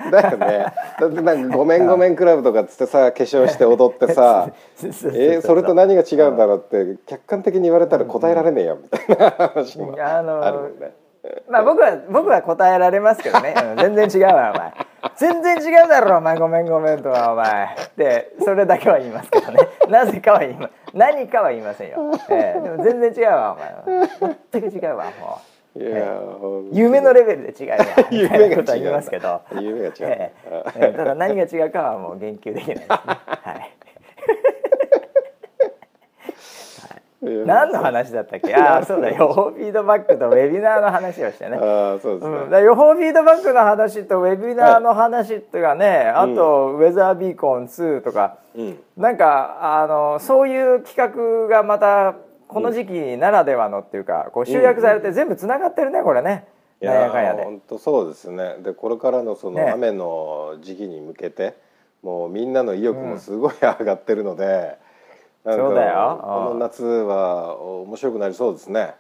うだよね。だってなんか「ごめんごめんクラブ」とかっつってさ化粧して踊ってさえーそれと何が違うんだろうって客観的に言われたら答えられねえよみたいな話もあるもんね。まあ僕は僕は答えられますけどね、うん全然違うわお前。全然違うだろお前。ごめんごめんとはお前。ってそれだけは言いますけどね。なぜかは言いま何かは言いませんよ、ええでも全然違うわお前全く違うわもう夢のレベルで違うわみたいは言いますけど。夢が違う、ただ何が違うかはもう言及できないですね。はい。何の話だったっけ？ああそうだ予報フィードバックとウェビナーの話をしてね。ああそうです予報フィードバックの話とウェビナーの話とかね、あと、ウェザービーコン2とか。うん。なんかあのそういう企画がまたこの時期ならではのっていうかこう集約されて全部つながってるねこれね。いやかんやで。本当そうですね。でこれからのそね。の雨の時期に向けて、もうみんなの意欲もすごい上がってるので、なんかそうだよ。この夏は面白くなりそうですね。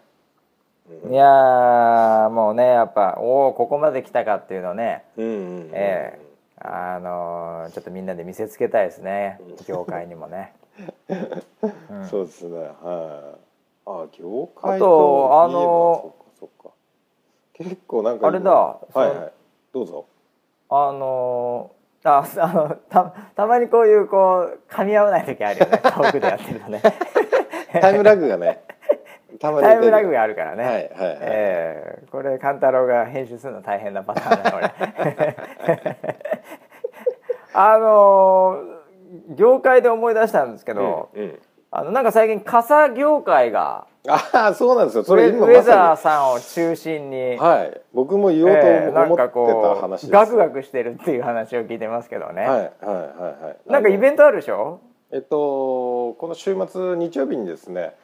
いやーもうねやっぱおおここまで来たかっていうのをね。うんうんうんええ。あのーちょっとみんなで見せつけたいですね。業界にもね。うん。そうですね。はい。あ、業界あとあのそっかそっか。結構なんか今あれだはいはい。どうぞ。あのーああのたたまにこういうこう噛み合わない時あるよね 遠くでやってるとねタイムラグがね。たまにタイムラグが。があるからね、はいはいはい。ええこれ勘太郎が編集するの大変なパターンだこれ あのー業界で思い出したんですけど、うんうん。あのなんか最近傘業界がああそうなんですよ。それ今ウェザーまささんを中心に、に。はい。僕も言おうと思ってた話です。ガクガクしてるっていう話を聞いてますけどね、はいはいはいはい。なんかイベンントあるでしょ？えっとこの週末日曜日にですね。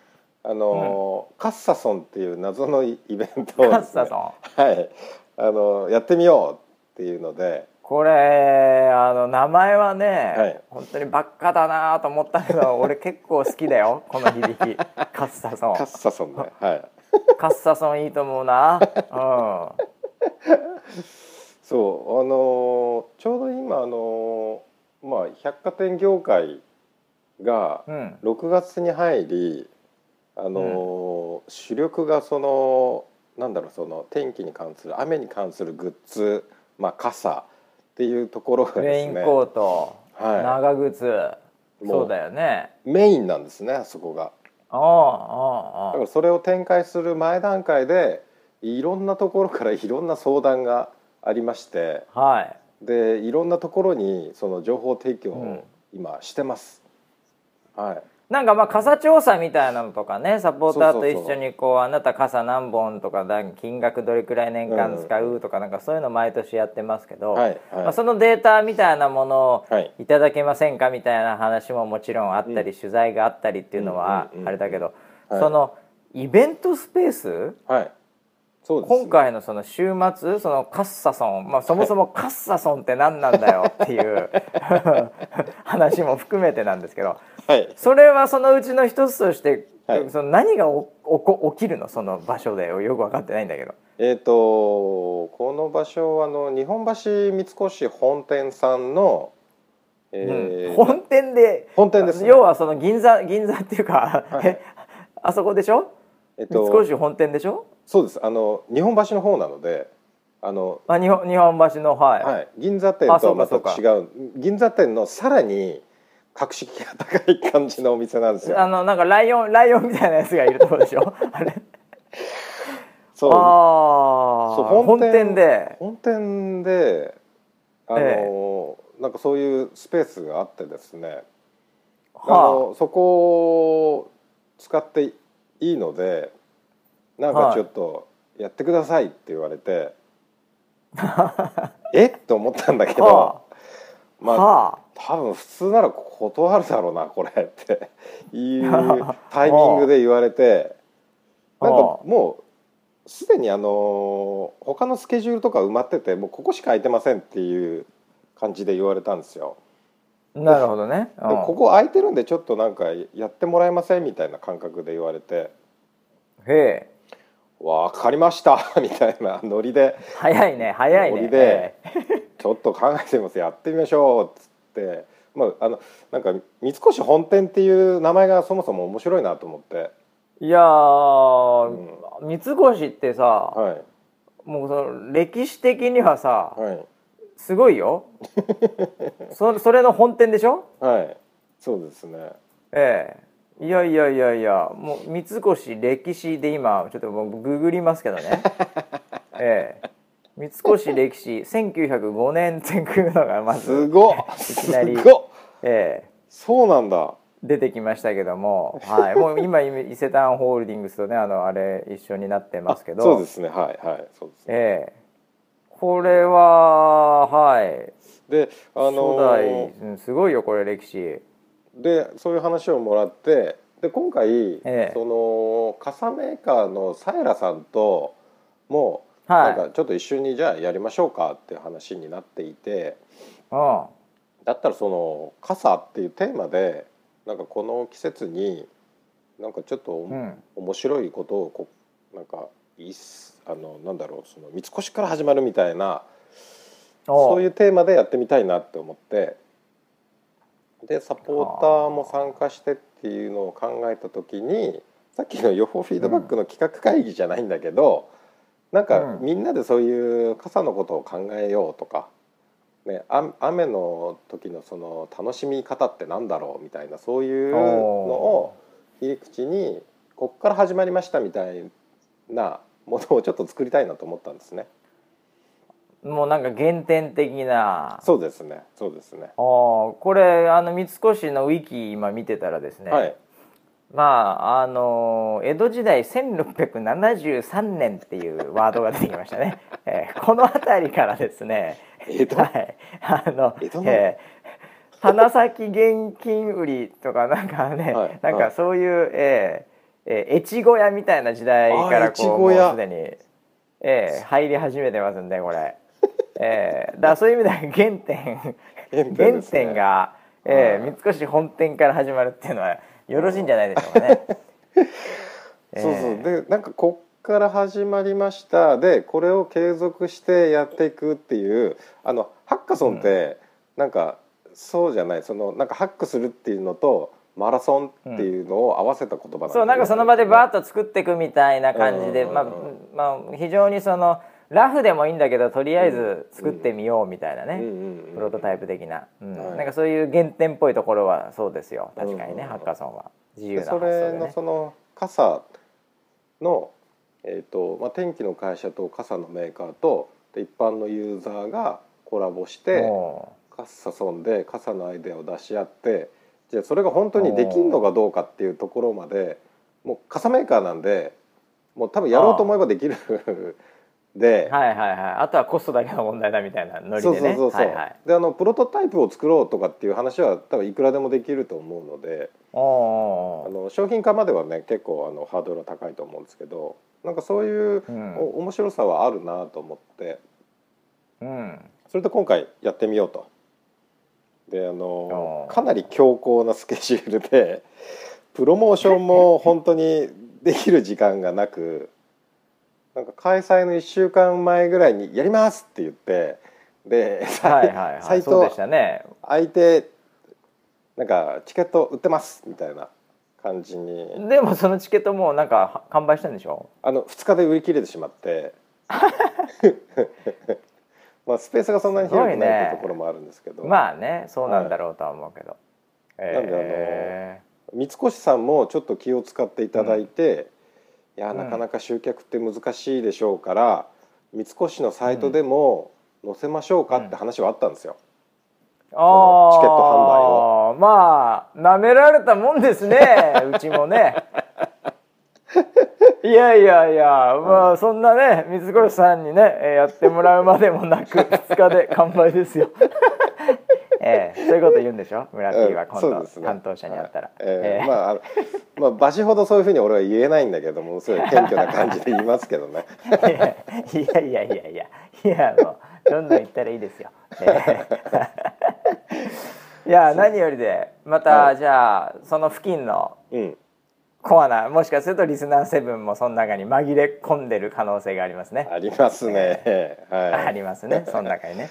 あの、カッサソンっていう謎のイベントをね、カッサソンはい、あのやってみようっていうので、これあの名前はね、はい。本当にばっかだなと思ったけど 俺結構好きだよこの響き。カッサソン。カッサソンね、はい、カッサソンいいと思うな。うそうあのちょうど今あのまあ百貨店業界がんうん。6月に入りあの、主力がそのなんだろうその天気に関する雨に関するグッズ、まあ、傘っていうところがレですね。インコート、はい。長靴。そうだよね。メインなんですねあそこが。ああああだからそれを展開する前段階でいろんなところから いろんな相談がありまして。はい。でいろんなところにその情報提供うん。を今してます。はい、なんかまあ傘調査みたいなのとかねサポーターと一緒にこうあなた傘何本とかだ金額どれくらい年間使うとかなんかそういうの毎年やってますけど、はいはい。まあ、そのデータみたいなものをはいいただけませんかみたいな話ももちろんあったり、取材があったりっていうのはあれだけど、はい。そのイベントスペースはいそうです。今回のその週末そのカッサソン、まあ、そもそもカッサソンって何なんだよっていう 話も含めてなんですけどはい。それはそのうちの一つとして、はい。その何がおおこ起きるの？その場所で？よく分かってないんだけど。えっ、とこの場所はあの日本橋三越本店さんの、えーうん。本店で本店ですね。要はその銀座銀座っていうか、はい。えあそこでしょ？えっ三と越本店でしょ？そうです。あの日本橋の方なのであのあ日本日本橋のはい、はい、銀座店とはまた違う。銀座店のさらに格式が高い感じのお店なんですよ。あのなんかライオンライオンみたいなやつがいるところでしょ？あれ。そう。ああそう本店で。本店であの、えなんかそういうスペースがあってですね、あ。はのそこを使っていいのでなんかちょっとやってくださいって言われて、え？っと思ったんだけど、はあ、まあは多分普通なら断るだろうなこれっていう タイミングで言われてなんかもうすでにあの他のスケジュールとか埋まっててもうここしか空いてませんっていう感じで言われたんですよ。あなるほどね、でここ空いてるんでちょっとなんかやってもらえませんみたいな感覚で言われて。うん、へえ「わかりました」みたいなノリで。早いね早いね。ノリで「ちょっと考えてみます。やってみましょう」っつって。まあ、あのなんか三越本店っていう名前がそもそも面白いなと思って、いやー、三越ってさ、はい。もうその歴史的にはさ、はい。すごいよ。そそれの本店でしょ？はい。そうですね。ええいやいやいやいやもう三越歴史で今ちょっともうググりますけどね。ええ。三越歴史1905年っていうのがますず、すごっ。きなりええ。そうなんだ。出てきましたけども、はい、もう今伊勢丹ホールディングスとねあのあれ一緒になってますけど。あそうですね。はいはい。そうですね。ええ。これははい。であ初の代、うんすごいよこれ歴史でそういう話をもらってで今回、ええ。その傘メーカーのサエラさんともはい。なんかちょっと一緒にじゃあやりましょうかっていう話になっていてうんだったらその傘っていうテーマでなんかこの季節になんかちょっとおうん。面白いことをこうなんかいあのなんだろうその三越から始まるみたいなそういううテーマでやってみたいなって思ってでサポーターも参加してっていうのを考えた時にさっきの予報フィードバックの企画会議じゃないんだけど、なんかうんみんなでそういう傘のことを考えようとか、ね、あ雨の時のその楽しみ方ってなんだろうみたいなそういうのを切り口にこっから始まりましたみたいなものをちょっと作りたいなと思ったんですね。もうなんか原点的な。そうですね。そうですね。あーこれあの三越のウィキ今見てたらですね、はい。まああの江戸時代1673年っていうワードが出てきましたね、えーこの辺りからですね。江戸？はい。あの江戸の？えー花咲現金売りとかなんかね、はいなんはいかそういう、えーえー越後屋みたいな時代からこうもうすでに、えー入り始めてますんでこれ、えーだそういう意味では原点原点が、え三越本店から始まるっていうのはよろしいんじゃないでしょうかね。そうそう。えーでなんかこっから始まりました。でこれを継続してやっていくっていうあのハッカソンってなんかそうじゃない。そのなんかハックするっていうのとマラソンっていうのを合わせた言葉なんだよね。そうなんかその場でバーッと作っていくみたいな感じで、うん。まあまあ、非常にそのラフでもいいんだけどとりあえず作ってみようみたいなね、プロトタイプ的な、うん。はい。なんかそういう原点っぽいところはそうですよ。確かにね、うん。ハッカソンは。自由でな発想それのでね。その傘の、えーとまあ、天気の会社と傘のメーカーとで一般のユーザーがコラボしてもカッサソンで傘のアイデアを出し合ってじゃあそれが本当にできるのかどうかっていうところまでもう傘メーカーなんでもう多分やろうと思えばできるでうはいはいはい。あとはコストだけの問題だみたいなノリそうでね。そうそうそう、はいはい。であのプロトタイプを作ろうとかっていう話は多分いくらでもできると思うので。あの商品化まではね結構あのハードルは高いと思うんですけどなんかそういううん。お面白さはあるなと思って。うん。それで今回やってみようと。であのかなり強硬なスケジュールでプロモーションも本当にできる時間がなくなんか開催の1週間前ぐらいに「やります!」って言ってで、はいはいは サイいそうでトしたね。空いてなんかチケット売ってますみたいな感じに。でもそのチケットもうなんか完売したんでしょ？あの2日で売り切れてしまって。まあスペースがそんなに広くないっていうところもあるんですけど、まあねそうなんだろうとは思うけど、なんであのえ三越さんもちょっと気を使っていただいて、いやうん。なかなか集客って難しいでしょうから、三越のサイトでも載せましょうかって話はあったんですよ。チケット販売あーまあなめられたもんですね うちもね。いやいやいやまあそんなね水越さんにねえーやってもらうまでもなく2日で完売ですよええそういうこと言うんでしょ？村 P はうん今度、担当者に会ったら、はいえええーまあまあ場所ほどそういうふうに俺は言えないんだけどもすごい謙虚な感じで言いますけどね。いやいやいやいやいやもうどんどん言ったらいいですよ。ええ いや何よりでまた、はいじゃあその付近のうん、コアなもしかするとリスナー7もその中に紛れ込んでる可能性がありますね。ありますね。はい。ありますねその中にね。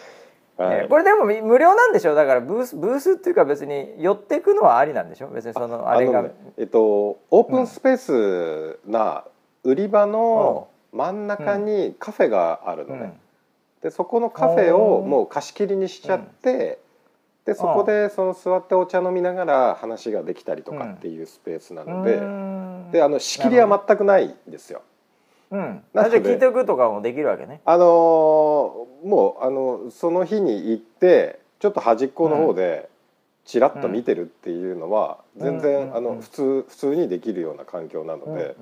はい。ええこれでも無料なんでしょ？だからブースブースっていうか別に寄っていくのはありなんでしょ？別にそのあれが。えっとオープンスペースな売り場の真ん中にカフェがあるのね。でそこのカフェをもう貸し切りにしちゃって、でそこでその座ってお茶飲みながら話ができたりとかっていうスペースなので、うん。であの仕切りは全くないんですよ。うん、じゃあ聞いておくとかもできるわけね。あのーもうあのその日に行ってちょっと端っこの方でちらっと見てるっていうのは全然、うん。あの普通普通にできるような環境なので、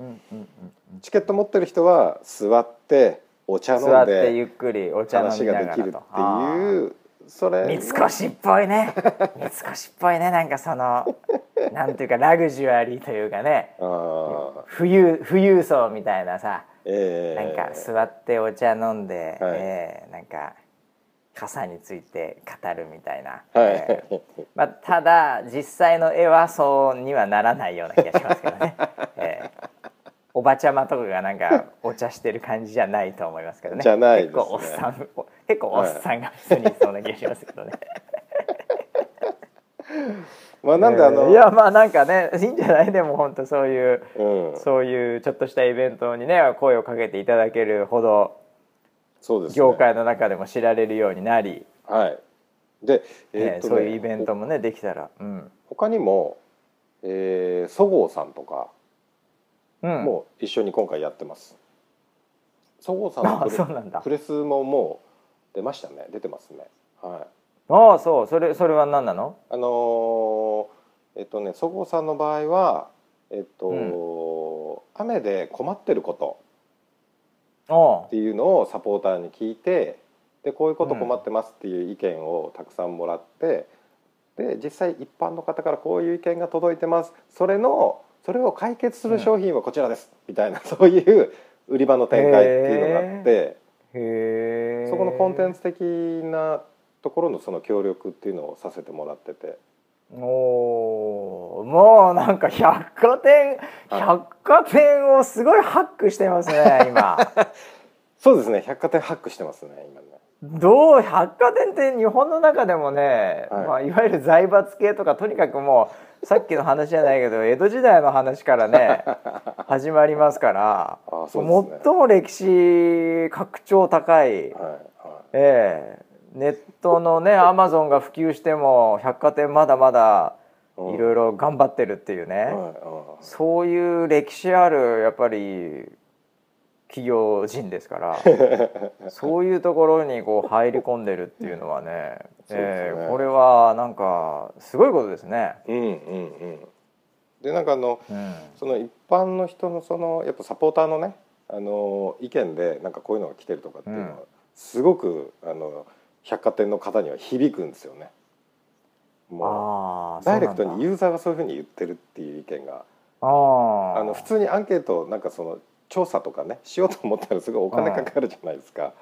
チケット持ってる人は座ってお茶飲ん座ってゆでっくりお茶飲話ができるっていうそれ。三越っぽいね。三越っぽいね。なんかそのなんていうかラグジュアリーというかね。富裕富裕層みたいなさえなんか座ってお茶飲んで、はい。えーなんか傘について語るみたいな、はい、えー。まあ、ただ実際の絵はそうにはならないような気がしますけどね、えー。おばちゃまとかがなんかお茶してる感じじゃないと思いますけどね。じゃないですね。結構おっさんお結構おっさんが普通にいそうな気がしますけどね、まあなんであの、えーいやまあなんかねいいんじゃない？でも本当そういううん、そういうちょっとしたイベントにね声をかけていただけるほどそうですね。業界の中でも知られるようになり、はい。で、えーねそういうイベントもねできたら、うん。他にも、えー、そごうさんとかうん、も一緒に今回やってます。そごうさんのプレスももう出ましたね。出てますね。はいああそう。それそれは何なの？あのーえっとねそごうさんの場合はえっと、う雨で困ってること。おっていうのをサポーターに聞いてでこういうこと困ってますっていう意見をたくさんもらって、で実際一般の方からこういう意見が届いてます。それのそれを解決する商品はこちらです、みたいな そういう売り場の展開っていうのがあってへえそこのコンテンツ的なところのその協力っていうのをさせてもらってて。おーもうなんか百貨店百貨店をすごいハックしてますね今。そうですね百貨店ハックしてますね今ね。どう百貨店って日本の中でもね、はい。いまあ、いわゆる財閥系とかとにかくもうさっきの話じゃないけど江戸時代の話からね 始まりますからあそうですね。最も歴史拡張高い、はいはい。ええネットのねアマゾンが普及しても百貨店まだまだうん。いろいろ頑張ってるっていうね、そういう歴史あるやっぱり企業人ですから そういうところにこう入り込んでるっていうのはね ね。えーこれはなんかすごいことですね。うんうんうん。でなんかあのうん。その一般の人のそのやっぱサポーターのねあの意見でなんかこういうのが来てるとかっていうのは、うん。すごくあの百貨店の方には響くんですよね。もうダイレクトにユーザーがそういうふうに言ってるっていう意見が。あー。あの普通にアンケートなんかその調査とかね しようと思ったらすごいお金かかるじゃないですか。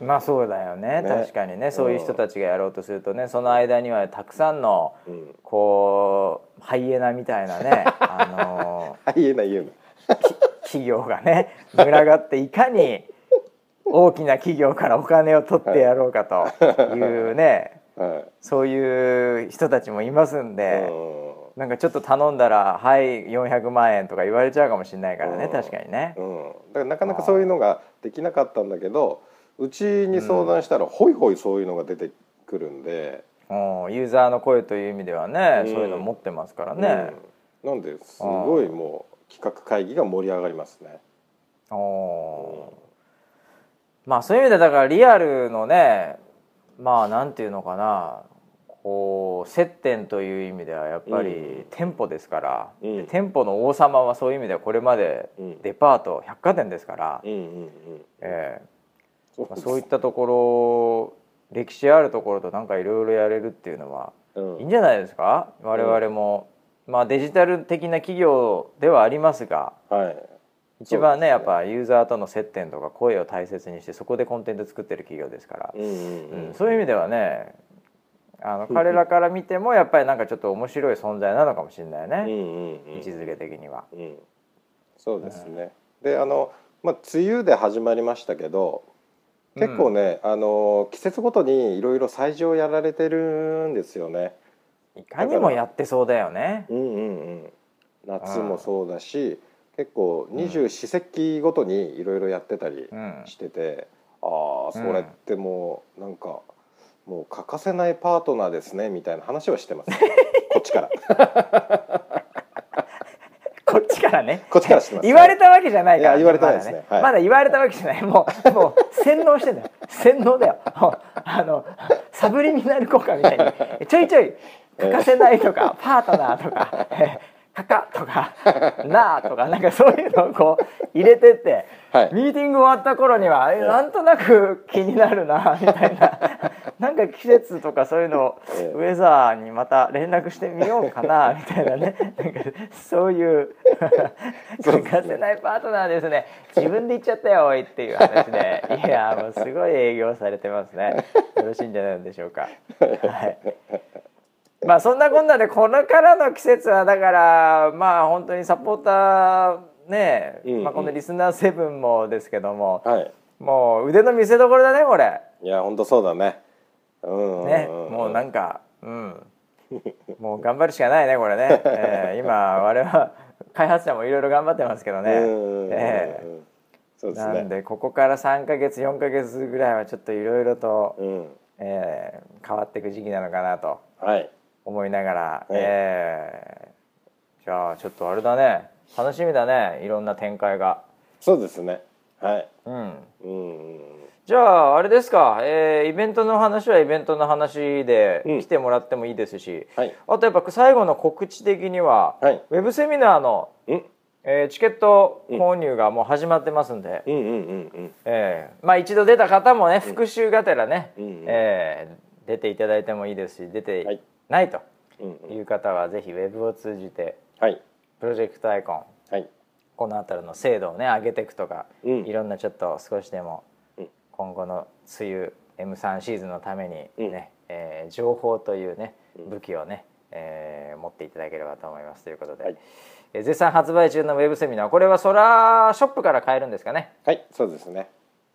まあそうだよね。ね。確かにね。そういう人たちがやろうとするとねその間にはたくさんのうん、こうハイエナみたいなね あのあ言えない言えない。企業がね群がっていかに大きな企業からお金を取ってやろうかというね はい。そういう人たちもいますんで、なんかちょっと頼んだら「はい400万円」とか言われちゃうかもしれないからねうん。確かにね。うん、だからなかなかそういうのができなかったんだけどうちに相談したらホイホイそういうのが出てくるんで、うん。ユーザーの声という意味ではね、うん。そういうの持ってますからね。うん。なんですごいもう企画会議が盛り上がりますね。おーまあそういう意味でだからリアルのねまあなんていうのかなこう接点という意味ではやっぱりうん。店舗ですから、うん。で店舗の王様はそういう意味ではこれまでうん。デパート百貨店ですから、うんうんうんえそうえまあ、そういったところ歴史あるところとなんかいろいろやれるっていうのはうん。いいんじゃないですか？我々も、まあデジタル的な企業ではありますがはい一番ねねやっぱユーザーとの接点とか声を大切にしてそこでコンテンツ作ってる企業ですから、うんうんううん。んそういう意味ではねあの彼らから見てもやっぱりなんかちょっと面白い存在なのかもしれないうんね、うんうん。位置づけ的には。うん。そうですね。であのまあ梅雨で始まりましたけど結構ね、あの季節ごとにいろいろ催事をやられてるんですよね。いかにもやってそうだよね。うんうんうん、夏もそうだし、結構二十四節気ごとにいろいろやってたりうん。してて、ああそれってもうなんかもう欠かせないパートナーですねみたいな話はしてます、こっちから。こっちからね。こっちからしてます。言われたわけじゃないから、いや言われてないですね。まだはい。まだ言われたわけじゃない。もうもう洗脳してんだよ。洗脳だよ。あのサブリミナル効果みたいに。ちょいちょい欠かせないとか、パートナーとか、えかかとか なあとかなんかそういうのをこう入れてって、はい。ミーティング終わった頃には、えなんとなく気になるなみたいな。なんか季節とかそういうのをええ。ウェザーにまた連絡してみようかなみたいなね。なんかそういう欠かせないパートナーですね。自分で言っちゃったよおいっていう話で。いやもうすごい営業されてますね。よろしいんじゃないでしょうか。はいまあそんなこんなでこれからの季節はだからまあ本当にサポーターね、うんうん。まあ、このリスナーセブンもですけども、はい。もう腕の見せ所だねこれ。いや本当そうだね。うんね、もうなんかうん。もう頑張るしかないねこれね、えー今我々開発者もいろいろ頑張ってますけどね、うんえうんそうーですね。なんでここから3ヶ月4ヶ月ぐらいはちょっといろいろと、うん。えー変わっていく時期なのかなと。はい思いながら、はいえーじゃあちょっとあれだね。楽しみだね。いろんな展開が。そうですね。はい。うん。うん。じゃああれですか、えーイベントの話はイベントの話でうん。来てもらってもいいですし、はい。あとやっぱ最後の告知的には、はい。ウェブセミナーの、うん。えーチケット購入がもう始まってますんで、うん。うん。うん。うん。えーまあ一度出た方もね復習がてらね、うん。うん。えー出ていただいてもいいですし出はていないという方はぜひウェブを通じてはい。プロジェクトアイコンはい。この辺りの精度をね上げていくとか、うん。いろんなちょっと少しでもうん。今後の梅雨 M3 シーズンのためにね、うん。えー情報というねうん。武器をね、えー持っていただければと思いますということで、はい。えー絶賛発売中のウェブセミナーこれはソラショップから買えるんですかね？はいそうですね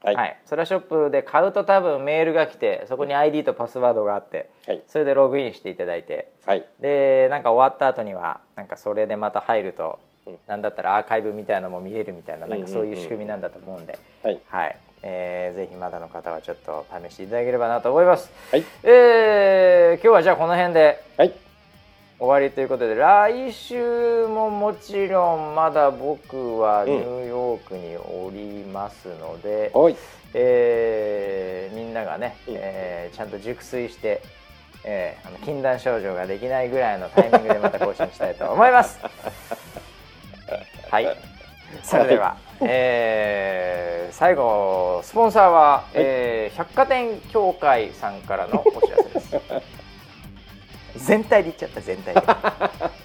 ははい。い、ソラショップで買うと多分メールが来てそこに ID とパスワードがあってはい。それでログインしていただいて。はい。でなんか終わった後にはなんかそれでまた入ると、うん。なんだったらアーカイブみたいなのも見えるみたいななんかそういう仕組みなんだと思うんで、はい。はい、えーぜひまだの方はちょっと試していただければなと思います。はい。えー今日はじゃあこの辺で。はい終わりということで来週ももちろんまだ僕はニューヨークにおりますので、はい。えーみんながね、うん。えーちゃんと熟睡して、えーあの禁断症状ができないぐらいのタイミングでまた更新したいと思います。はい、それでは、えー最後スポンサーは、えー百貨店協会さんからのお知らせです。全体で言っちゃった全体で。